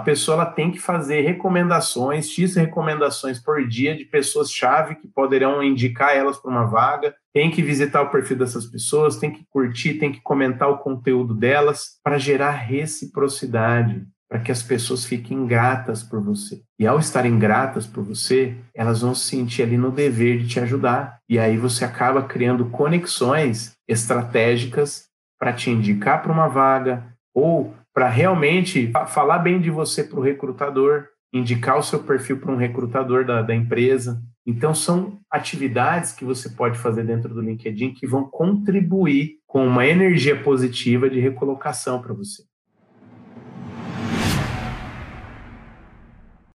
pessoa ela tem que fazer recomendações, X recomendações por dia de pessoas-chave que poderão indicar elas para uma vaga, tem que visitar o perfil dessas pessoas, tem que curtir, tem que comentar o conteúdo delas para gerar reciprocidade para que as pessoas fiquem gratas por você. E ao estarem gratas por você, elas vão se sentir ali no dever de te ajudar. E aí você acaba criando conexões estratégicas para te indicar para uma vaga ou para realmente falar bem de você para o recrutador, indicar o seu perfil para um recrutador da, da empresa. Então, são atividades que você pode fazer dentro do LinkedIn que vão contribuir com uma energia positiva de recolocação para você.